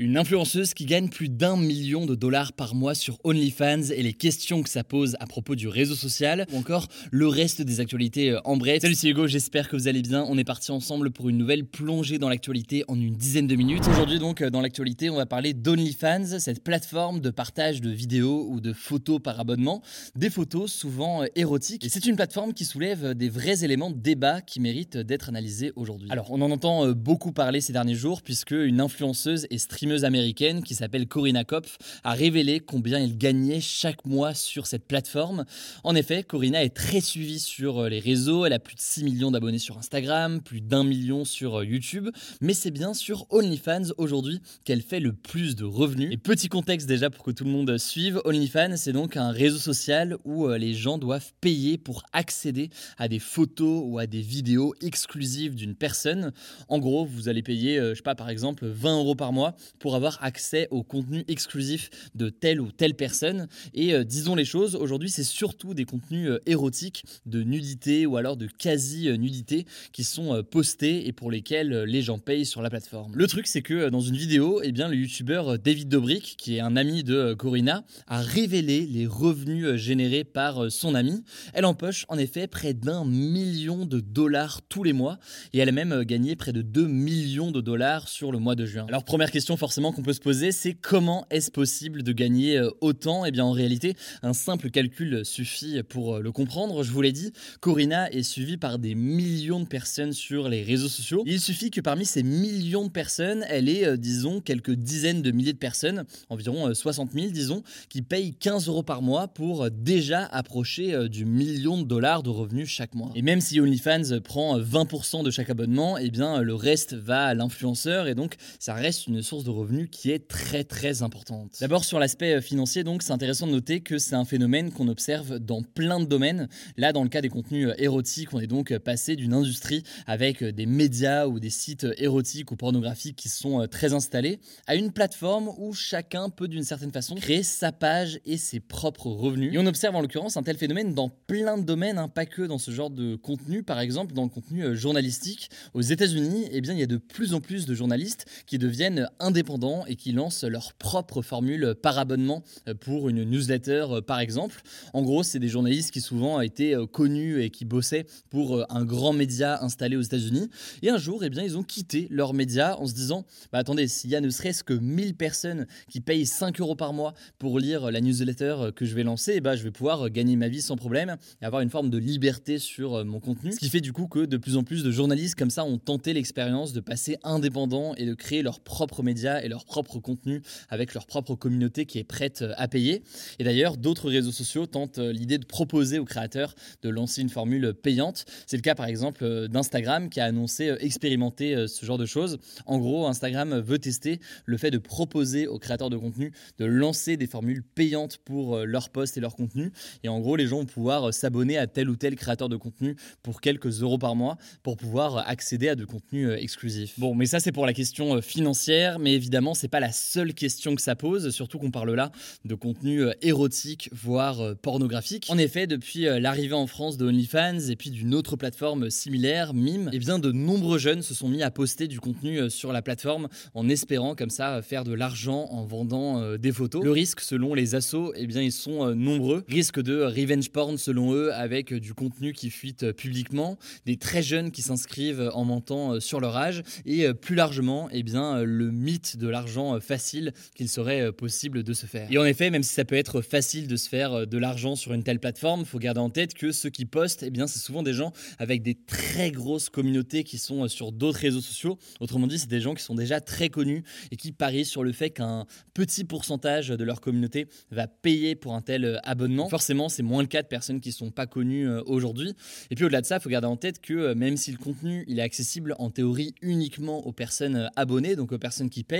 Une influenceuse qui gagne plus d'un million de dollars par mois sur OnlyFans et les questions que ça pose à propos du réseau social ou encore le reste des actualités euh, en bref. Salut c'est Hugo, j'espère que vous allez bien. On est parti ensemble pour une nouvelle plongée dans l'actualité en une dizaine de minutes. Aujourd'hui donc euh, dans l'actualité on va parler d'OnlyFans, cette plateforme de partage de vidéos ou de photos par abonnement, des photos souvent euh, érotiques. C'est une plateforme qui soulève des vrais éléments de débat qui méritent d'être analysés aujourd'hui. Alors on en entend beaucoup parler ces derniers jours puisque une influenceuse et américaine qui s'appelle Corinna Kopf a révélé combien elle gagnait chaque mois sur cette plateforme. En effet, Corinna est très suivie sur euh, les réseaux, elle a plus de 6 millions d'abonnés sur Instagram, plus d'un million sur euh, YouTube, mais c'est bien sur OnlyFans aujourd'hui qu'elle fait le plus de revenus. Et petit contexte déjà pour que tout le monde suive, OnlyFans c'est donc un réseau social où euh, les gens doivent payer pour accéder à des photos ou à des vidéos exclusives d'une personne. En gros, vous allez payer, je sais pas, par exemple 20 euros par mois pour avoir accès au contenu exclusif de telle ou telle personne. Et euh, disons les choses, aujourd'hui c'est surtout des contenus euh, érotiques, de nudité ou alors de quasi-nudité qui sont euh, postés et pour lesquels les gens payent sur la plateforme. Le truc c'est que dans une vidéo, eh bien, le youtubeur David Dobrik, qui est un ami de Corinna, a révélé les revenus générés par son ami. Elle empoche en effet près d'un million de dollars tous les mois et elle a même gagné près de 2 millions de dollars sur le mois de juin. Alors première question forcément qu'on peut se poser, c'est comment est-ce possible de gagner euh, autant? Eh bien en réalité, un simple calcul suffit pour euh, le comprendre. Je vous l'ai dit, Corinna est suivie par des millions de personnes sur les réseaux sociaux. Il suffit que parmi ces millions de personnes, elle ait, euh, disons, quelques dizaines de milliers de personnes, environ 60 000, disons, qui payent 15 euros par mois pour déjà approcher du million de dollars de revenus chaque mois. Et même si OnlyFans prend 20% de chaque abonnement, eh bien le reste va à l'influenceur et donc ça reste une source de revenus qui est très très importante. D'abord sur l'aspect euh, financier, donc c'est intéressant de noter que c'est un phénomène qu'on observe dans plein de domaines. Là, dans le cas des contenus euh, érotiques, on est donc euh, passé d'une industrie avec des médias ou des sites érotiques ou pornographiques qui sont très installés à une plateforme où chacun peut d'une certaine façon créer sa page et ses propres revenus. Et on observe en l'occurrence un tel phénomène dans plein de domaines, hein, pas que dans ce genre de contenu. Par exemple, dans le contenu journalistique, aux États-Unis, eh bien, il y a de plus en plus de journalistes qui deviennent indépendants et qui lancent leur propre formule par abonnement euh, pour une newsletter euh, par exemple. En gros, c'est des journalistes qui souvent été euh, connus et qui bossaient pour un grand média installé aux États-Unis. Et un jour, eh bien, ils ont quitté leur média en se disant bah, attendez, s'il y a ne serait-ce que 1000 personnes qui payent 5 euros par mois pour lire la newsletter que je vais lancer, eh ben, je vais pouvoir gagner ma vie sans problème et avoir une forme de liberté sur mon contenu. Ce qui fait du coup que de plus en plus de journalistes comme ça ont tenté l'expérience de passer indépendant et de créer leur propre média et leur propre contenu avec leur propre communauté qui est prête euh, à payer. Et d'ailleurs, d'autres réseaux sociaux tentent euh, l'idée de proposer aux créateurs de lancer une formule payante. C'est le cas par exemple euh, d'Instagram qui a annoncé expérimenter ce genre de choses. En gros, Instagram veut tester le fait de proposer aux créateurs de contenu de lancer des formules payantes pour leurs posts et leurs contenus. Et en gros, les gens vont pouvoir s'abonner à tel ou tel créateur de contenu pour quelques euros par mois pour pouvoir accéder à de contenu exclusif. Bon, mais ça c'est pour la question financière, mais évidemment c'est pas la seule question que ça pose, surtout qu'on parle là de contenu euh, érotique, voire euh, pornographique. En effet, depuis euh, l'arrivée en France de OnlyFans et puis d'une autre plateforme similaire, Mime, eh bien de nombreux jeunes se sont mis à poster du contenu sur la plateforme en espérant comme ça faire de l'argent en vendant des photos. Le risque, selon les assos, eh bien ils sont nombreux. Risque de revenge porn selon eux, avec du contenu qui fuite publiquement, des très jeunes qui s'inscrivent en mentant sur leur âge, et plus largement, eh bien le mythe de l'argent euh, facile qu'il serait euh, possible de se faire. Et en effet, même si ça peut être facile de se faire euh, de l'argent sur une telle plateforme, faut garder en tête que ceux qui postent, eh bien, c'est souvent des gens avec des très grosses communautés qui sont sur d'autres réseaux sociaux. Autrement dit, c'est des gens qui sont déjà très connus et qui parient sur le fait qu'un petit pourcentage de leur communauté va payer pour un tel abonnement. Forcément, c'est moins le cas de personnes qui sont pas connues aujourd'hui. Et puis au-delà de ça, il faut garder en tête que même si le contenu il est accessible en théorie uniquement aux personnes abonnées, donc aux personnes qui payent,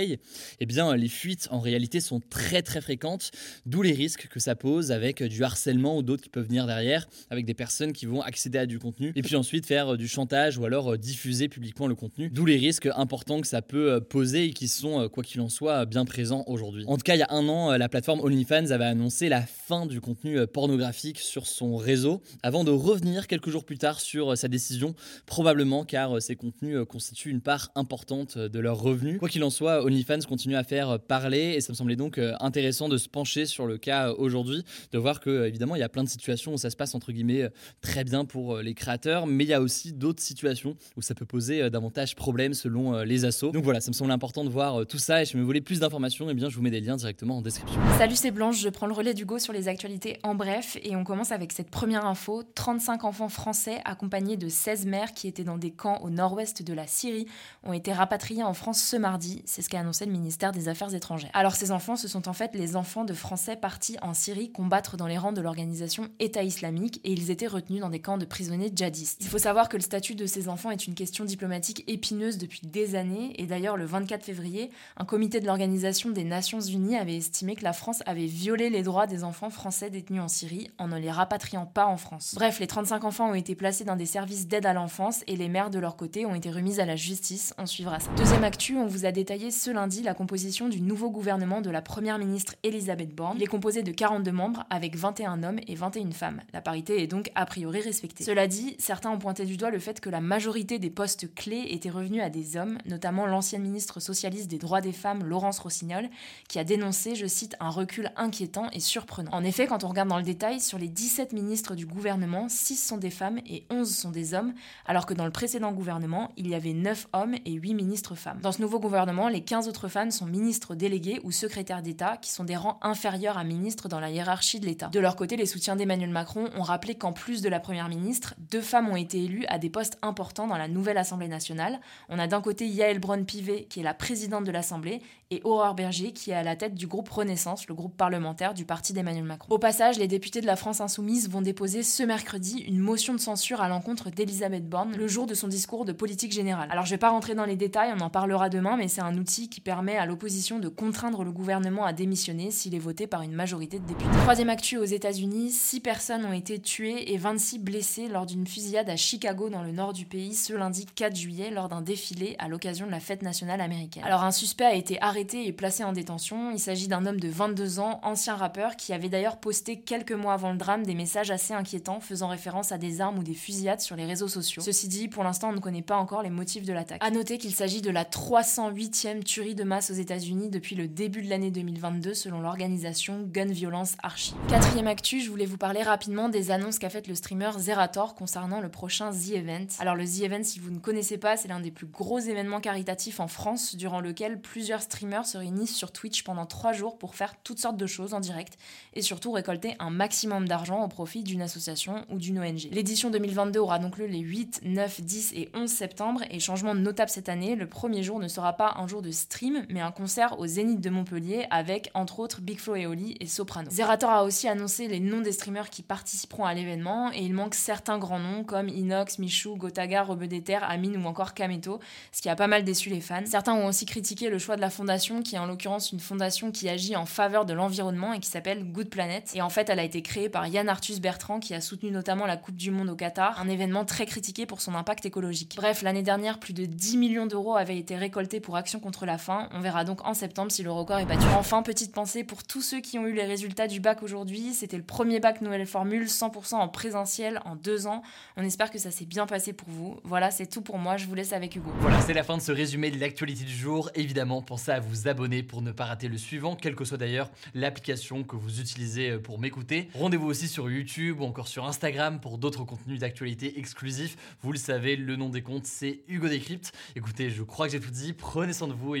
eh bien les fuites en réalité sont très très fréquentes, d'où les risques que ça pose avec du harcèlement ou d'autres qui peuvent venir derrière, avec des personnes qui vont accéder à du contenu et puis ensuite faire du chantage ou alors diffuser publiquement le contenu, d'où les risques importants que ça peut poser et qui sont, quoi qu'il en soit, bien présents aujourd'hui. En tout cas, il y a un an, la plateforme OnlyFans avait annoncé la fin du contenu pornographique sur son réseau, avant de revenir quelques jours plus tard sur sa décision, probablement car ces contenus constituent une part importante de leurs revenus. Quoi qu'il en soit, OnlyFans continue à faire parler et ça me semblait donc euh, intéressant de se pencher sur le cas euh, aujourd'hui, de voir que euh, évidemment il y a plein de situations où ça se passe entre guillemets très bien pour les créateurs, mais il y a aussi d'autres situations où ça peut poser davantage problème selon les assos. Donc voilà, ça me semble important de voir tout ça et si vous voulez plus d'informations, et eh bien je vous mets des liens directement en description. Salut, c'est Blanche, je prends le relais du Go sur les actualités en bref et on commence avec cette première info 35 enfants français accompagnés de 16 mères qui étaient dans des camps au nord-ouest de la Syrie ont été rapatriés en France ce mardi, c'est ce qu'a annoncé le ministère des Affaires étrangères. Alors ces enfants, ce sont en fait les enfants de Français partis en Syrie combattre dans les rangs de l'organisation État islamique et ils étaient retenus dans des camps de prisonniers djihadistes. Il faut savoir que le statut de ces enfants est une question diplomatique épineuse depuis des années et d'ailleurs le 24 février, un comité de l'Organisation des Nations Unies avait estimé que la France avait violé les droits des enfants français détenus en Syrie en ne les rapatriant pas en France. Bref, les 35 enfants ont été placés dans des services d'aide à l'enfance et les mères de leur côté ont été remises à la justice. On suivra ça. Deuxième actu, on vous a détaillé ce lundi la composition du nouveau gouvernement de la première ministre Elisabeth Borne. Il est composé de 42 membres avec 21 hommes et 21 femmes. La parité est donc a priori respectée. Cela dit, certains ont pointé du doigt le fait que la majorité des postes clés étaient revenus à des hommes, notamment l'ancienne ministre socialiste des droits des femmes Laurence Rossignol, qui a dénoncé, je cite, un recul inquiétant et surprenant. En effet, quand on regarde dans le détail, sur les 17 ministres du gouvernement, 6 sont des femmes et 11 sont des hommes, alors que dans le précédent gouvernement, il y avait 9 hommes et 8 ministres femmes. Dans ce nouveau gouvernement, les 15 autres femmes sont ministres délégués ou secrétaires d'État, qui sont des rangs inférieurs à ministres dans la hiérarchie de l'État. De leur côté, les soutiens d'Emmanuel Macron ont rappelé qu'en plus de la première ministre, deux femmes ont été élues à des postes importants dans la nouvelle Assemblée nationale. On a d'un côté Yael Braun-Pivet, qui est la présidente de l'Assemblée, et Aurore Berger, qui est à la tête du groupe Renaissance, le groupe parlementaire du parti d'Emmanuel Macron. Au passage, les députés de la France Insoumise vont déposer ce mercredi une motion de censure à l'encontre d'Elisabeth Borne le jour de son discours de politique générale. Alors je vais pas rentrer dans les détails, on en parlera demain, mais c'est un outil qui permet à l'opposition de contraindre le gouvernement à démissionner s'il est voté par une majorité de députés. Troisième actu aux États-Unis, 6 personnes ont été tuées et 26 blessées lors d'une fusillade à Chicago dans le nord du pays ce lundi 4 juillet lors d'un défilé à l'occasion de la fête nationale américaine. Alors un suspect a été arrêté et placé en détention. Il s'agit d'un homme de 22 ans, ancien rappeur, qui avait d'ailleurs posté quelques mois avant le drame des messages assez inquiétants faisant référence à des armes ou des fusillades sur les réseaux sociaux. Ceci dit, pour l'instant, on ne connaît pas encore les motifs de l'attaque. A noter qu'il s'agit de la 308e tuerie de masse aux États-Unis depuis le début de l'année 2022 selon l'organisation Gun Violence Archive. Quatrième actu, je voulais vous parler rapidement des annonces qu'a faites le streamer Zerator concernant le prochain The Event. Alors le The Event, si vous ne connaissez pas, c'est l'un des plus gros événements caritatifs en France durant lequel plusieurs streamers se réunissent sur Twitch pendant 3 jours pour faire toutes sortes de choses en direct et surtout récolter un maximum d'argent au profit d'une association ou d'une ONG. L'édition 2022 aura donc lieu les 8, 9, 10 et 11 septembre et changement notable cette année, le premier jour ne sera pas un jour de stream mais un concert au Zénith de Montpellier avec entre autres Big Flo et Oli et Soprano. Zerator a aussi annoncé les noms des streamers qui participeront à l'événement et il manque certains grands noms comme Inox, Michou, Gotaga, Robedeter, Amine ou encore Kameto, ce qui a pas mal déçu les fans. Certains ont aussi critiqué le choix de la fondation qui est en l'occurrence une fondation qui agit en faveur de l'environnement et qui s'appelle Good Planet et en fait elle a été créée par Yann Arthus Bertrand qui a soutenu notamment la Coupe du Monde au Qatar, un événement très critiqué pour son impact écologique. Bref, l'année dernière, plus de 10 millions d'euros avaient été récoltés pour Action contre la faim. On verra donc en septembre si le record est battu. Enfin, petite pensée pour tous ceux qui ont eu les résultats du bac aujourd'hui. C'était le premier bac nouvelle formule, 100% en présentiel en deux ans. On espère que ça s'est bien passé pour vous. Voilà, c'est tout pour moi. Je vous laisse avec Hugo. Voilà, c'est la fin de ce résumé de l'actualité du jour. Évidemment, pensez à vous abonner pour ne pas rater le suivant, quelle que soit d'ailleurs l'application que vous utilisez pour m'écouter. Rendez-vous aussi sur YouTube ou encore sur Instagram pour d'autres contenus d'actualité exclusifs. Vous le savez, le nom des comptes, c'est Hugo Décrypte. Écoutez, je crois que j'ai tout dit. Prenez soin de vous et